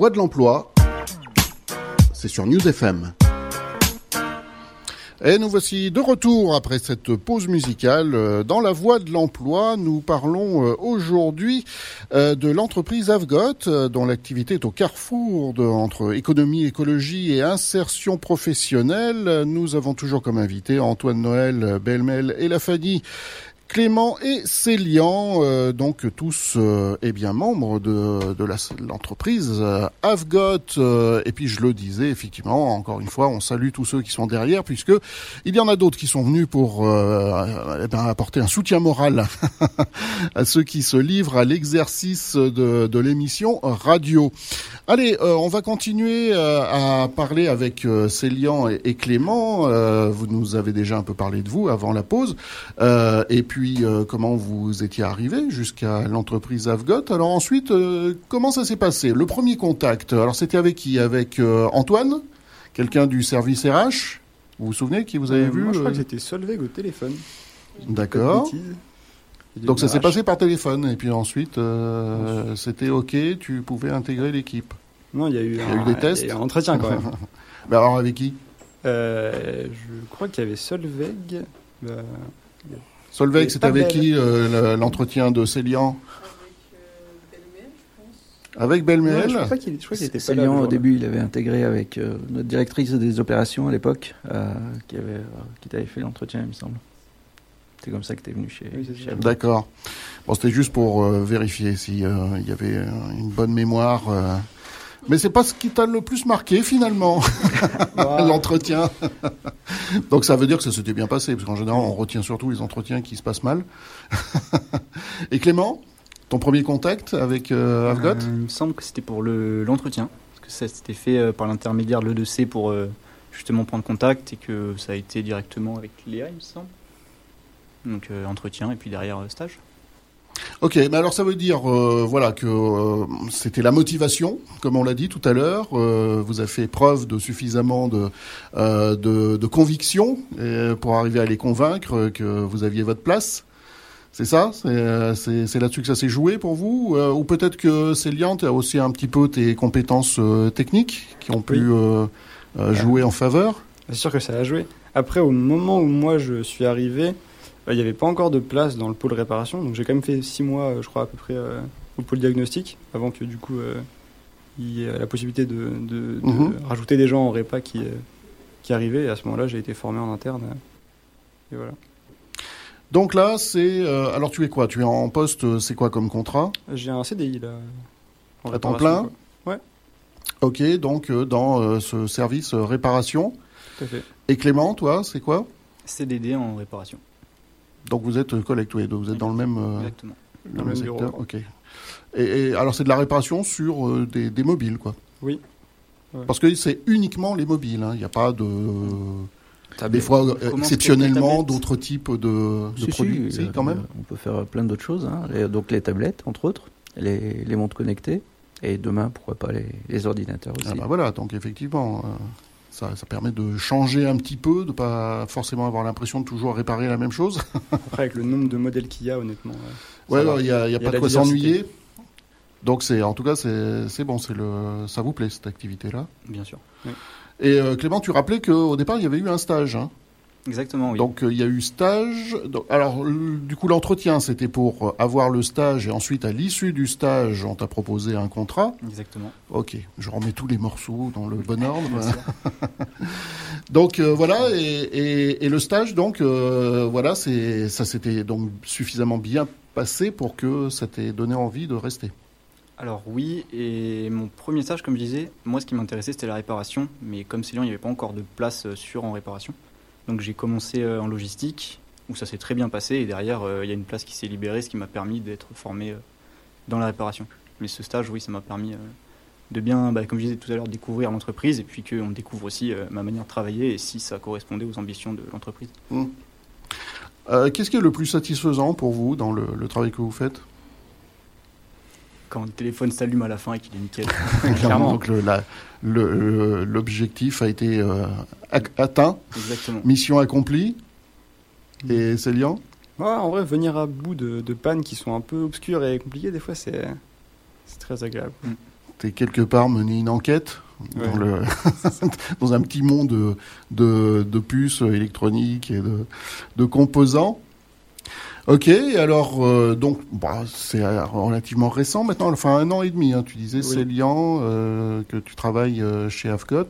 La voie de l'emploi, c'est sur News FM. Et nous voici de retour après cette pause musicale. Euh, Dans la voie de l'emploi, nous parlons euh, aujourd'hui euh, de l'entreprise Avgot, dont l'activité est au carrefour entre économie, écologie et insertion professionnelle. Nous avons toujours comme invité Antoine Noël, Belmel et la Fanny. Clément et Célian, euh, donc tous euh, eh bien membres de, de l'entreprise euh, Avgot. euh, et puis je le disais effectivement, encore une fois, on salue tous ceux qui sont derrière, puisque il y en a d'autres qui sont venus pour euh, eh ben, apporter un soutien moral à ceux qui se livrent à l'exercice de, l'émission radio. Allez, on va continuer à parler avec Célian et, et Clément. Vous nous avez déjà un peu parlé de vous avant la pause. Et puis, euh, comment vous étiez arrivé jusqu'à l'entreprise Avgot? Alors ensuite, euh, comment ça s'est passé? Le premier contact, alors c'était avec qui? Avec euh, Antoine Quelqu'un du service RH Vous vous souvenez qui vous avez vu Moi, je crois que c'était Solveig au téléphone. D'accord. Donc ça s'est passé par téléphone. Et puis ensuite, euh, c'était OK, tu pouvais intégrer l'équipe. Non, il y a eu, y a un, eu des tests y a eu un entretien quand même. Mais alors avec qui? Euh, je crois qu'il y avait Solveig. Solveig, c'était avec Belle. qui euh, le- l'entretien de Célian Avec Belmel Je crois qu'il était pas là. Au début, il avait intégré avec euh, notre directrice des opérations à l'époque, euh, qui, avait, euh, qui t'avait fait l'entretien, il me semble. C'est comme ça que tu es venu chez, Oui, chez. D'accord. Bon, c'était juste pour euh, vérifier si euh, il y avait euh, une bonne mémoire. Mais c'est pas ce qui t'a le plus marqué finalement, l'entretien. Donc ça veut dire que ça s'était bien passé, parce qu'en général on retient surtout les entretiens qui se passent mal. Et Clément, ton premier contact avec euh, Avgot Euh, il me semble que c'était pour le- l'entretien, parce que ça s'était fait euh, par l'intermédiaire de l'E2C pour euh, justement prendre contact et que ça a été directement avec Léa, il me semble. Donc euh, entretien et puis derrière euh, stage. Ok, mais alors ça veut dire euh, voilà que euh, c'était la motivation, comme on l'a dit tout à l'heure. Euh, vous avez fait preuve de suffisamment de euh, de, de conviction euh, pour arriver à les convaincre que vous aviez votre place. C'est ça? C'est euh, là-dessus que ça s'est joué pour vous? Euh, Ou peut-être que Célian, tu as aussi un petit peu tes compétences euh, techniques qui ont pu Oui. jouer en faveur? C'est sûr que ça a joué. Après, au moment où moi je suis arrivé, il n'y avait pas encore de place dans le pôle réparation. Donc j'ai quand même fait six mois, euh, je crois, à peu près euh, au pôle diagnostic, avant que du coup euh, il y ait la possibilité de, de- de Mhm. rajouter des gens en répa qui, qui arrivaient. Et à ce moment-là, j'ai été formé en interne. Et voilà. Donc là, c'est euh, alors tu es quoi? Tu es en poste C'est quoi comme contrat? J'ai un CDI là. en À temps plein quoi. Ok, donc euh, dans euh, ce service euh, réparation. Tout à fait. Et Clément, toi, c'est quoi? CDD en réparation. Donc vous êtes collègues tous les deux, vous êtes dans le même, euh, Exactement. le Dans même le même secteur. bureau. Ok. Et, et alors c'est de la réparation sur euh, des, des mobiles, quoi. Oui. Ouais. Parce que c'est uniquement les mobiles. hein. Il n'y a pas de des fois Comment exceptionnellement d'autres types de, de Si, si, produits. Si, euh, quand même. On peut faire plein d'autres choses. hein. Les- donc les tablettes, entre autres, les, les montres connectées, et demain, pourquoi pas les, les ordinateurs aussi. Ah bah voilà, donc effectivement, euh, ça, ça permet de changer un petit peu, de pas forcément avoir l'impression de toujours réparer la même chose. Après, avec le nombre de modèles qu'il y a, honnêtement. euh, Ouais, il n'y a, y a Il y a pas de quoi s'ennuyer. Donc c'est, en tout cas, c'est c'est bon, c'est le, ça vous plaît cette activité-là. Bien sûr. Et euh, Clément, tu rappelais qu'au départ, il y avait eu un stage. hein. Exactement, oui. Donc euh, il y a eu stage. Donc, alors le- du coup, l'entretien, c'était pour euh, avoir le stage et ensuite, à l'issue du stage, on t'a proposé un contrat. Exactement. Ok, je remets tous les morceaux dans le bon ordre. donc euh, voilà, et, et- et le stage, donc euh, voilà, c'est ça s'était donc suffisamment bien passé pour que ça t'ait donné envie de rester. Alors oui, et mon premier stage, comme je disais, moi ce qui m'intéressait c'était la réparation, mais comme c'est il n'y avait pas encore de place sûre en réparation. Donc j'ai commencé euh, en logistique, où ça s'est très bien passé, et derrière euh, il y a une place qui s'est libérée, ce qui m'a permis d'être formé euh, dans la réparation. Mais ce stage, oui, ça m'a permis de bien, bah, comme je disais tout à l'heure, découvrir l'entreprise, et puis qu'on découvre aussi ma manière de travailler, et si ça correspondait aux ambitions de l'entreprise. Euh, Qu'est-ce qui est le plus satisfaisant pour vous dans le, le travail que vous faites? Quand le téléphone s'allume à la fin et qu'il est nickel. Clairement. Donc le- la- le- le- l'objectif a été euh, atteint, Exactement. mission accomplie. Et Célian Ouais, en vrai, venir à bout de, de pannes qui sont un peu obscures et compliquées, des fois, c'est très agréable. T'es quelque part mené une enquête dans, Ouais. le dans un petit monde de, de, de puces électroniques et de composants. Ok, alors euh, donc bah, c'est euh, relativement récent maintenant, enfin un an et demi. hein, tu disais Oui. Célian euh, que tu travailles euh, chez Avcot.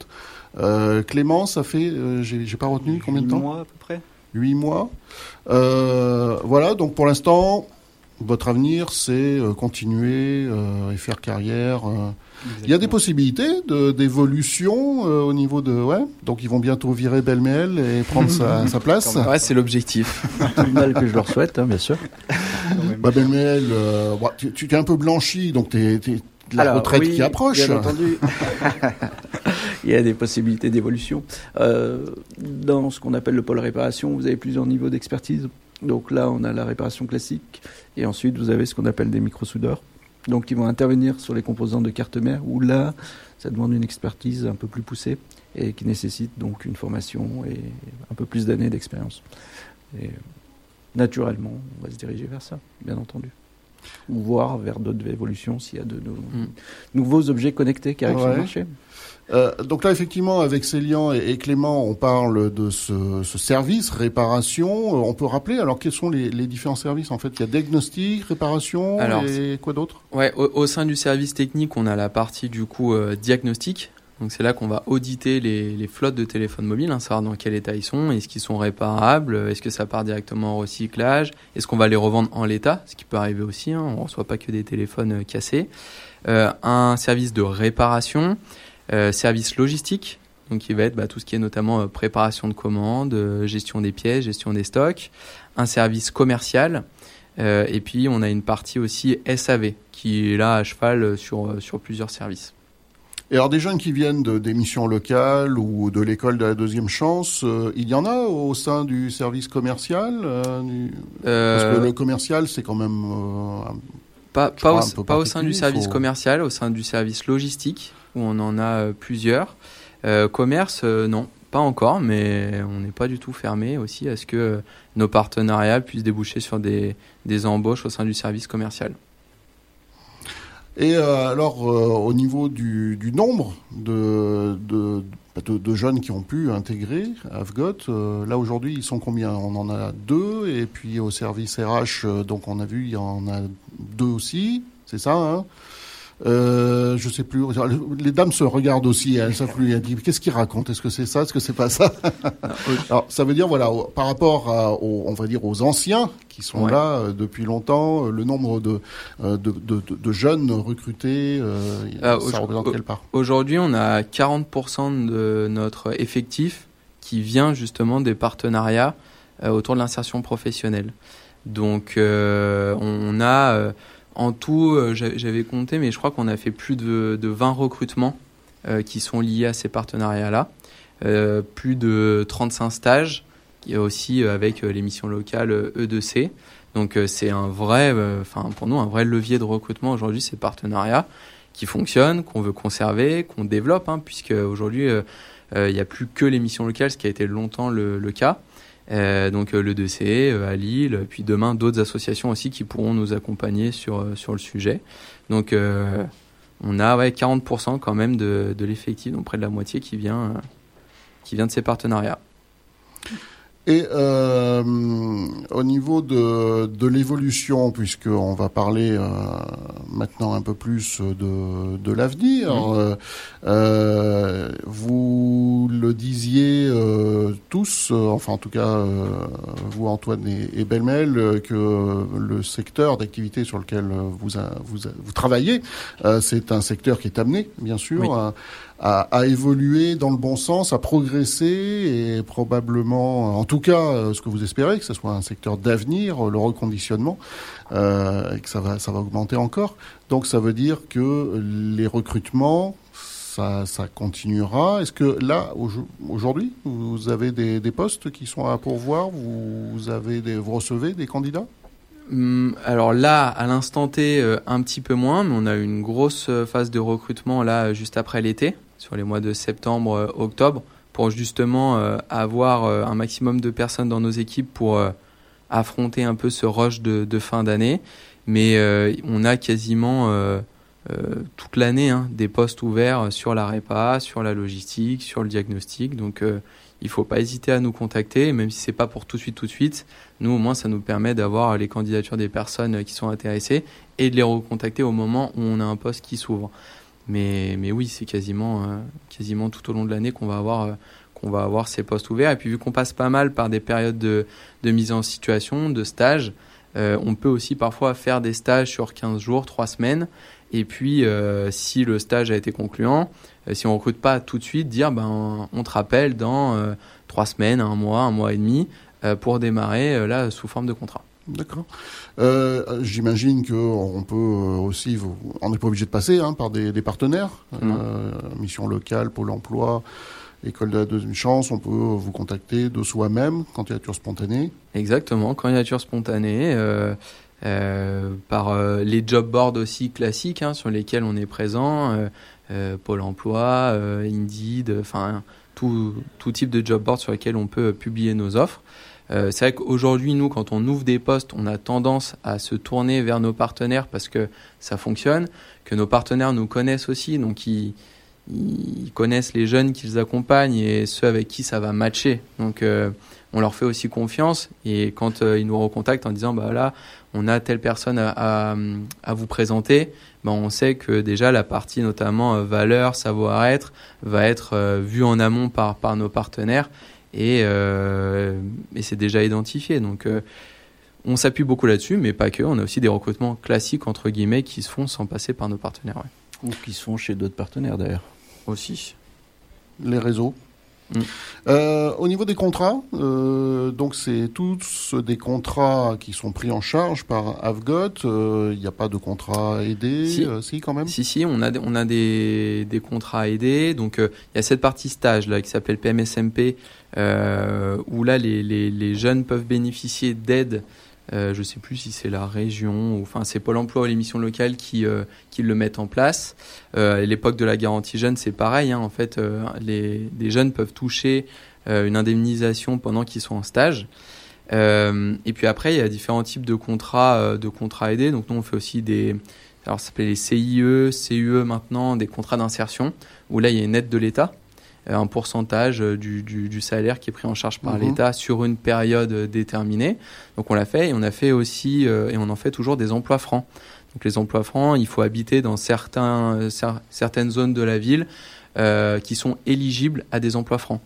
Euh, Clément, ça fait, j'ai pas retenu combien de Huit temps? mois à peu près. Huit mois. Voilà, donc pour l'instant, votre avenir, c'est euh, continuer euh, et faire carrière. euh. Il y a des possibilités de- d'évolution euh, au niveau de... Ouais, donc ils vont bientôt virer Belmel et prendre sa, sa place. Ouais, c'est l'objectif. Tout le mal que je leur souhaite, hein, bien sûr. Bah, Belmel, euh, bah, tu, tu t'es un peu blanchi, donc t'es, t'es la Alors, retraite oui, qui approche. Bien entendu. Il y a des possibilités d'évolution. Euh, dans ce qu'on appelle le pôle réparation, vous avez plusieurs niveaux d'expertise. Donc là, on a la réparation classique. Et ensuite, vous avez ce qu'on appelle des microsoudeurs. Donc, ils vont intervenir sur les composants de carte mère, où là, ça demande une expertise un peu plus poussée et qui nécessite donc une formation et un peu plus d'années d'expérience. Et naturellement, on va se diriger vers ça, bien entendu. ou voir vers d'autres évolutions s'il y a de, nouveaux objets connectés qui arrivent sur le marché. Euh, donc là, effectivement, avec Célian et, Clément, on parle de ce, service réparation. Euh, on peut rappeler alors quels sont les, différents services en fait? Il y a diagnostic, réparation et quoi d'autre? Ouais, au, sein du service technique, on a la partie du coup euh, diagnostic. Donc c'est là qu'on va auditer les, flottes de téléphones mobiles, hein, savoir dans quel état ils sont, est-ce qu'ils sont réparables, est-ce que ça part directement au recyclage, est-ce qu'on va les revendre en l'état, ce qui peut arriver aussi, hein, on ne reçoit pas que des téléphones cassés. un service de réparation, service logistique, donc qui va être bah, tout ce qui est notamment euh, préparation de commandes, euh, gestion des pièces, gestion des stocks, un service commercial, et puis on a une partie aussi SAV qui est là à cheval sur, sur plusieurs services. Et alors des jeunes qui viennent de, des missions locales ou de l'école de la deuxième chance, il y en a au sein du service commercial Parce que le commercial, c'est quand même... pas, pas, au, pas au, sein du service commercial, au sein du service logistique où on en a euh, plusieurs. Euh, commerce, euh, non, pas encore, mais on n'est pas du tout fermé aussi à ce que nos partenariats puissent déboucher sur des, des embauches au sein du service commercial. Et alors, au niveau du, du nombre de, de, de, jeunes qui ont pu intégrer AFGOT, là aujourd'hui, ils sont combien? On en a deux, et puis au service RH, donc on a vu, il y en a deux aussi, c'est ça hein? Euh, je sais plus. Les dames se regardent aussi. Elles savent plus. Elles disent qu'est-ce qu'ils racontent? Est-ce que c'est ça? Est-ce que c'est pas ça? Alors, ça veut dire voilà, par rapport à, aux, on va dire aux anciens qui sont là euh, depuis longtemps, euh, le nombre de de, de, de, jeunes recrutés, ça représente quelle part? Aujourd'hui, on a 40% de notre effectif qui vient justement des partenariats autour de l'insertion professionnelle. Donc, on a en tout, euh, j'avais compté, mais je crois qu'on a fait plus de, 20 recrutements euh, qui sont liés à ces partenariats-là. Euh, plus de 35 stages, aussi avec les missions locales E2C. Donc c'est un vrai, enfin pour nous, un vrai levier de recrutement aujourd'hui, ces partenariats qui fonctionnent, qu'on veut conserver, qu'on développe, hein, puisque aujourd'hui il n'y a plus que les missions locales, ce qui a été longtemps le cas. Euh, donc euh, le 2C euh, à Lille, puis demain d'autres associations aussi qui pourront nous accompagner sur, sur le sujet. Donc on a ouais, 40% quand même de, de l'effectif, donc près de la moitié qui vient, qui vient de ces partenariats. Et euh, au niveau de, de l'évolution, puisqu'on va parler euh, maintenant un peu plus de, de l'avenir, euh, euh, vous le disiez euh, tous, enfin en tout cas vous Antoine et, et Belmel, que le secteur d'activité sur lequel vous, vous, vous travaillez, c'est un secteur qui est amené, bien sûr, à, évoluer dans le bon sens, à progresser et probablement, en tout cas, euh, ce que vous espérez, que ce soit un secteur d'avenir, le reconditionnement, euh, et que ça va, ça va augmenter encore. Donc ça veut dire que les recrutements, ça, ça continuera. Est-ce que là, aujourd'hui, vous avez des, postes qui sont à pourvoir? Vous, avez vous recevez des candidats? Hum, alors là, à l'instant T, euh, un petit peu moins, mais on a une grosse phase de recrutement là juste après l'été sur les mois de septembre, euh, octobre, pour justement euh, avoir euh, un maximum de personnes dans nos équipes pour affronter un peu ce rush de, fin d'année. Mais on a quasiment toute l'année hein, des postes ouverts sur la répa, sur la logistique, sur le diagnostic. Donc il ne faut pas hésiter à nous contacter, même si c'est pas pour tout de suite, tout de suite. Nous, au moins, ça nous permet d'avoir les candidatures des personnes qui sont intéressées et de les recontacter au moment où on a un poste qui s'ouvre. Mais, mais oui, c'est quasiment, euh, quasiment tout au long de l'année qu'on va avoir euh, qu'on va avoir ces postes ouverts. Et puis vu qu'on passe pas mal par des périodes de, de mise en situation, de stage, euh, on peut aussi parfois faire des stages sur 15 jours, 3 semaines. Et puis, si le stage a été concluant, si on recrute pas tout de suite, dire ben on te rappelle dans 3 semaines, un mois, un mois et demi, pour démarrer là sous forme de contrat. D'accord. Euh, J'imagine qu'on peut aussi, on n'est pas obligé de passer hein, par des, des partenaires, euh, mission locale, Pôle Emploi, École de la deuxième chance. On peut vous contacter de soi-même, candidature spontanée. Exactement, candidature spontanée. Euh, euh par euh, les job boards aussi classiques hein, sur lesquels on est présent, euh, Pôle Emploi, Indeed, enfin tout, tout type de job board sur lesquels on peut publier nos offres. C'est vrai qu'aujourd'hui, nous, quand on ouvre des postes, on a tendance à se tourner vers nos partenaires parce que ça fonctionne, que nos partenaires nous connaissent aussi, donc ils, connaissent les jeunes qu'ils accompagnent et ceux avec qui ça va matcher. Donc on leur fait aussi confiance et quand ils nous recontactent en disant bah là on a telle personne à, vous présenter, ben on sait que déjà la partie notamment euh, valeur, savoir-être va être euh, vue en amont par, par nos partenaires et, euh, et c'est déjà identifié. Donc on s'appuie beaucoup là-dessus, mais pas que. On a aussi des recrutements classiques entre guillemets qui se font sans passer par nos partenaires. Ou qui se font chez d'autres partenaires d'ailleurs. Aussi. Les réseaux Euh, au niveau des contrats, euh, donc c'est tous des contrats qui sont pris en charge par Avgot. Il euh, n'y a pas de contrat aidé, si. si. quand même? Si si, on a on a des, des contrats aidés. Donc il y a cette partie stage là qui s'appelle PMSMP où là les, les, les jeunes peuvent bénéficier d'aide euh, je ne sais plus si c'est la région ou enfin c'est Pôle Emploi ou les missions locales qui euh, qui le mettent en place. Euh, à l'époque de la garantie jeune, c'est pareil. Hein, en fait, les, jeunes peuvent toucher une indemnisation pendant qu'ils sont en stage. et puis après, il y a différents types de contrats de contrats aidés. Donc nous, on fait aussi des alors ça s'appelle les CIE, CUE maintenant, des contrats d'insertion où là il y a une aide de l'État un pourcentage euh, du, du, salaire qui est pris en charge par mhm. l'État sur une période déterminée. Donc on l'a fait et on a fait aussi euh, et on en fait toujours des emplois francs. Donc les emplois francs, il faut habiter dans certains, euh, certaines zones de la ville qui sont éligibles à des emplois francs.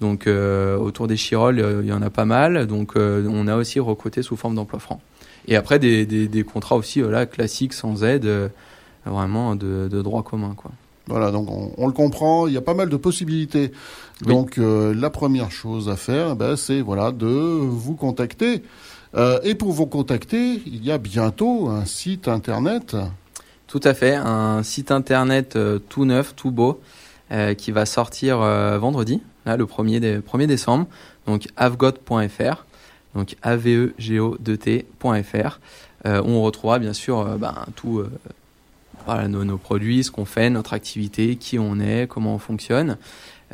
Donc autour des Chirolles, il y en a pas mal. Donc on a aussi recruté sous forme d'emplois francs. Et après des, des, des contrats aussi là classiques sans aide, vraiment de, de droit commun quoi. Voilà, donc on, le comprend, il y a pas mal de possibilités. Donc euh, la première chose à faire, ben, c'est voilà de vous contacter. Euh, et pour vous contacter, il y a bientôt un site internet. Tout à fait, un site internet euh, tout neuf, tout beau, qui va sortir vendredi, là le 1er, 1er décembre, donc avgot.fr, donc avego2t.fr. on retrouvera bien sûr ben, tout voilà, nos, produits, ce qu'on fait, notre activité, qui on est, comment on fonctionne.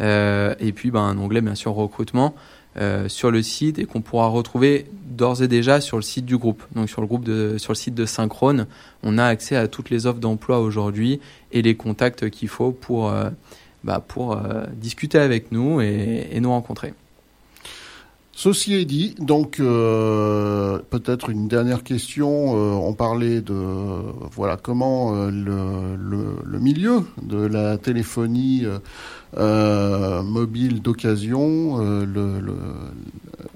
Euh, et puis ben, un onglet bien sûr recrutement euh, sur le site et qu'on pourra retrouver d'ores et déjà sur le site du groupe. Donc sur le groupe de, sur le site de Synchrone, on a accès à toutes les offres d'emploi aujourd'hui et les contacts qu'il faut pour, euh, bah, discuter avec nous et nous rencontrer. Ceci est dit, donc euh, peut-être une dernière question. Euh, on parlait de voilà comment euh, le, milieu de la téléphonie mobile d'occasion, le, le,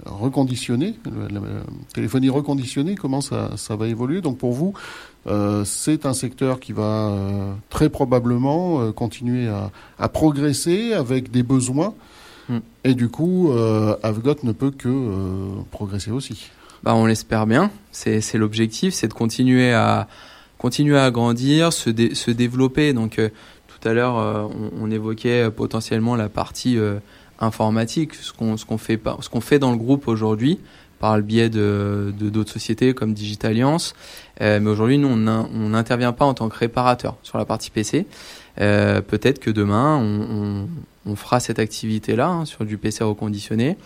la téléphonie reconditionnée, comment ça, ça va évoluer. Donc pour vous, c'est un secteur qui va très probablement continuer à, à progresser avec des besoins. Mm. Et du coup, euh, Avgot ne peut que euh, progresser aussi. Bah, on l'espère bien. C'est l'objectif, c'est de continuer à continuer à grandir, se, se développer. Donc euh, tout à l'heure, euh, on, évoquait potentiellement la partie informatique, ce qu'on qu'on fait pas, fait dans le groupe aujourd'hui par le biais de d'autres sociétés comme Digitaliance. Euh, mais aujourd'hui, nous, on n'intervient pas en tant que réparateur sur la partie PC. Peut-être que demain, on, on, fera cette activité-là hein, sur du PC reconditionné.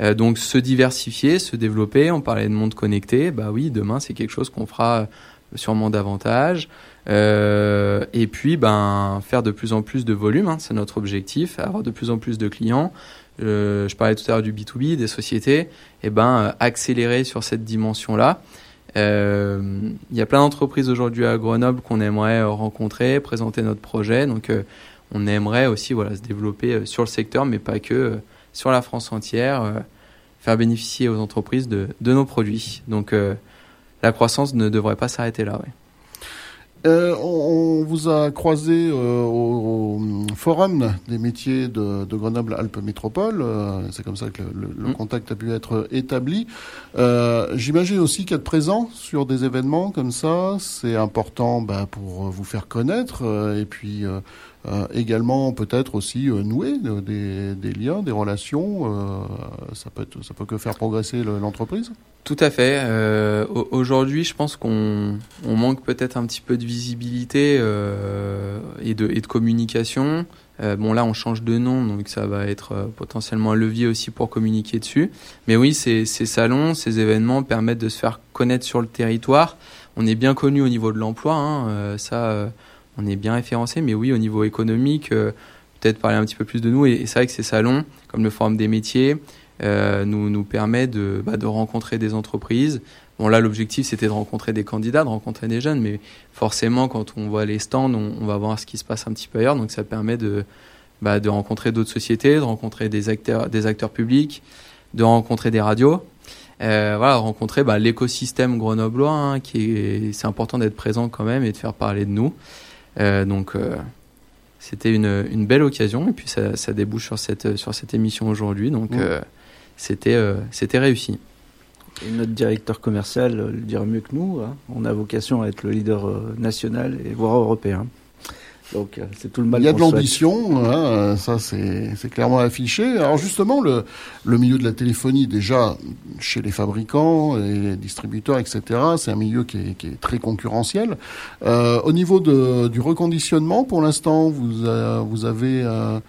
Euh, donc se diversifier, se développer. On parlait de monde connecté. Bah oui, demain, c'est quelque chose qu'on fera sûrement davantage. Euh, et puis, ben, faire de plus en plus de volume, hein, c'est notre objectif, avoir de plus en plus de clients, euh, je parlais tout à l'heure du B2B, des sociétés, et eh ben euh, accélérer sur cette dimension-là. Euh, il y a plein d'entreprises aujourd'hui à Grenoble qu'on aimerait rencontrer, présenter notre projet. Donc, on aimerait aussi voilà se développer sur le secteur, mais pas que sur la France entière, faire bénéficier aux entreprises de, de nos produits. Donc, la croissance ne devrait pas s'arrêter là. Ouais. Euh, on, vous a croisé euh, au, forum des métiers de, Grenoble-Alpes Métropole. Euh, c'est comme ça que le, mm. contact a pu être établi. J'imagine aussi qu'être présent sur des événements comme ça, c'est important bah, pour vous faire connaître et puis également peut-être aussi nouer des, liens, des relations. ça peut ça peut que faire progresser l'entreprise. Tout à fait. Euh, Aujourd'hui, je pense qu'on on manque peut-être un petit peu de visibilité euh, et, de, communication. bon là on change de nom donc ça va être potentiellement un levier aussi pour communiquer dessus. Mais oui, ces, ces salons, ces événements permettent de se faire connaître sur le territoire. On est bien connu au niveau de l'emploi, hein, ça on est bien référencé, mais oui au niveau économique, peut-être parler un petit peu plus de nous. Et, c'est vrai que ces salons, comme le Forum des métiers, nous, nous permet de, bah, de rencontrer des entreprises, Bon là l'objectif c'était de rencontrer des candidats, de rencontrer des jeunes, mais forcément quand on voit les stands, on, va voir ce qui se passe un petit peu ailleurs, donc ça permet de, bah, de rencontrer d'autres sociétés, de rencontrer des acteurs, des acteurs publics, de rencontrer des radios, euh, voilà, rencontrer bah, l'écosystème grenoblois, hein, qui est, c'est important d'être présent quand même et de faire parler de nous. Euh, donc euh, c'était une, une belle occasion et puis ça, ça débouche sur cette, sur cette émission aujourd'hui, donc euh, c'était, euh, c'était réussi. Et notre directeur commercial le dira mieux que nous. Hein. On a vocation à être le leader national et voire européen. Donc euh, c'est tout le mal. Il y a de l'ambition, hein, ça c'est clairement affiché. Alors justement, le, le milieu de la téléphonie, déjà chez les fabricants et les distributeurs, etc., c'est un milieu qui est, qui est très concurrentiel. Euh, au niveau de, du reconditionnement, pour l'instant, vous, euh, vous avez euh,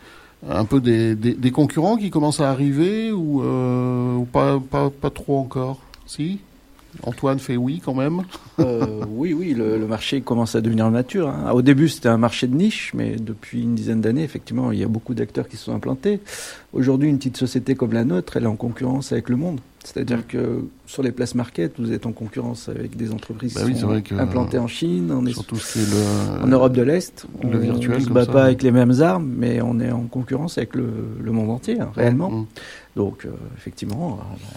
un peu des, des, des, concurrents qui commencent à arriver ou, ou pas, pas, pas trop encore? Si? Antoine fait oui quand même euh, Oui, oui, le, le, marché commence à devenir mature. Hein. Au début, c'était un marché de niche, mais depuis une dizaine d'années, effectivement, il y a beaucoup d'acteurs qui se sont implantés. Aujourd'hui, une petite société comme la nôtre, elle est en concurrence avec le monde. C'est-à-dire que sur les places market, vous êtes en concurrence avec des entreprises bah qui oui, sont que, implantées en Chine, on est surtout ce le, en Europe de l'Est. Le on, on se bat pas avec les mêmes armes, mais on est en concurrence avec le, le monde entier, hein, réellement. Mmh. Donc, euh, effectivement. Euh,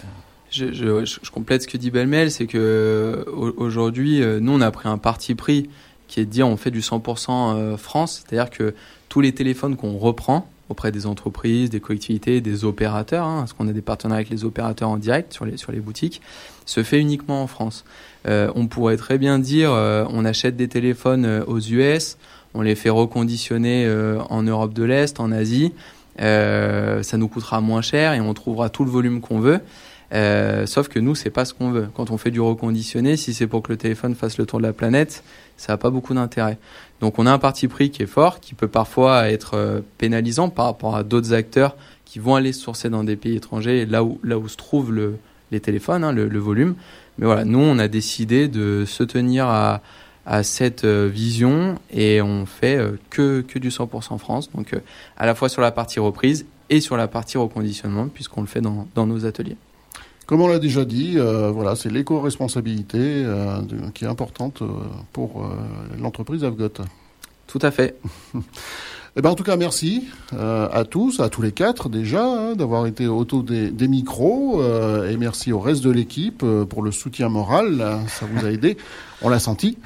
je, je, je, complète ce que dit Belmel, c'est que aujourd'hui, nous, on a pris un parti pris qui est de dire on fait du 100% France, c'est-à-dire que tous les téléphones qu'on reprend auprès des entreprises, des collectivités, des opérateurs, hein, parce qu'on a des partenaires avec les opérateurs en direct sur les, sur les boutiques, se fait uniquement en France. Euh, on pourrait très bien dire euh, on achète des téléphones aux US, on les fait reconditionner euh, en Europe de l'Est, en Asie, ça nous coûtera moins cher et on trouvera tout le volume qu'on veut. Euh, sauf que nous, c'est pas ce qu'on veut. Quand on fait du reconditionné, si c'est pour que le téléphone fasse le tour de la planète, ça n'a pas beaucoup d'intérêt. Donc on a un parti pris qui est fort, qui peut parfois être euh, pénalisant par rapport à d'autres acteurs qui vont aller sourcer dans des pays étrangers, là où, là où se trouvent le, les téléphones, hein, le, le, volume. Mais voilà, nous, on a décidé de se tenir à, à cette euh, vision et on fait euh, que, que du 100% France. Donc à la fois sur la partie reprise et sur la partie reconditionnement, puisqu'on le fait dans, dans nos ateliers. Comme on l'a déjà dit, euh, voilà, c'est l'éco-responsabilité euh, qui est importante pour euh, l'entreprise Avgot. Tout à fait. Eh ben, en tout cas, merci euh, à tous, à tous les quatre déjà, hein, d'avoir été autour des, des micros. Euh, et merci au reste de l'équipe euh, pour le soutien moral. Ça vous a aidé, on l'a senti.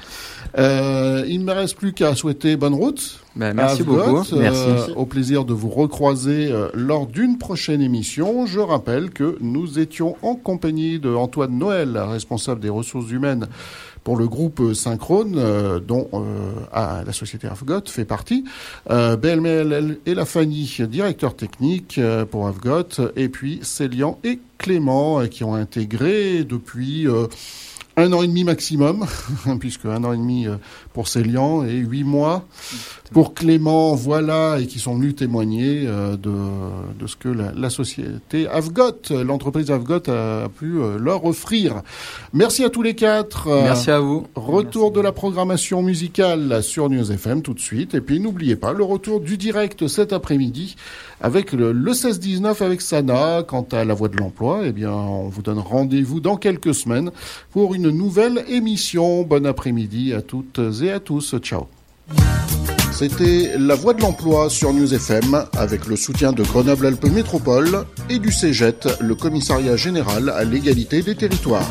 Euh, il ne me reste plus qu'à souhaiter bonne route. Ben, merci beaucoup. Merci. au plaisir de vous recroiser lors d'une prochaine émission. Je rappelle que nous étions en compagnie de Antoine Noël, responsable des ressources humaines pour le groupe Synchrone, euh, dont euh, la société Avgot fait partie, euh, BLML et la Fanny, directeur technique euh, pour Avgot, et puis Célian et Clément, qui ont intégré depuis un an et demi maximum, puisque un an et demi pour Célian et huit mois pour Clément, voilà, et qui sont venus témoigner euh, de, de ce que la, la société Avgot, l'entreprise Avgot a pu euh, leur offrir. Merci à tous les quatre. Merci à vous. Retour Merci. de la programmation musicale sur News FM tout de suite. Et puis n'oubliez pas le retour du direct cet après-midi avec le, le 16-19 avec Sana. Quant à la voie de l'emploi, eh bien, on vous donne rendez-vous dans quelques semaines pour une nouvelle émission. Bon après-midi à toutes à tous. Ciao. C'était La Voix de l'Emploi sur News FM avec le soutien de Grenoble-Alpes Métropole et du CEGET, le commissariat général à l'égalité des territoires.